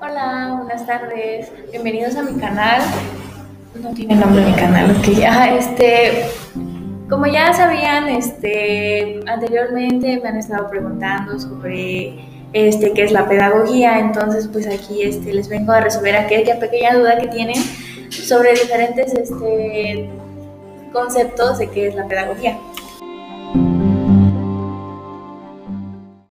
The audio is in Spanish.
Hola, buenas tardes. Bienvenidos a mi canal. No tiene nombre mi canal, ok. ya este, como ya sabían, este, anteriormente me han estado preguntando sobre este, qué es la pedagogía, entonces pues aquí este, les vengo a resolver aquella pequeña duda que tienen sobre diferentes este, conceptos de qué es la pedagogía.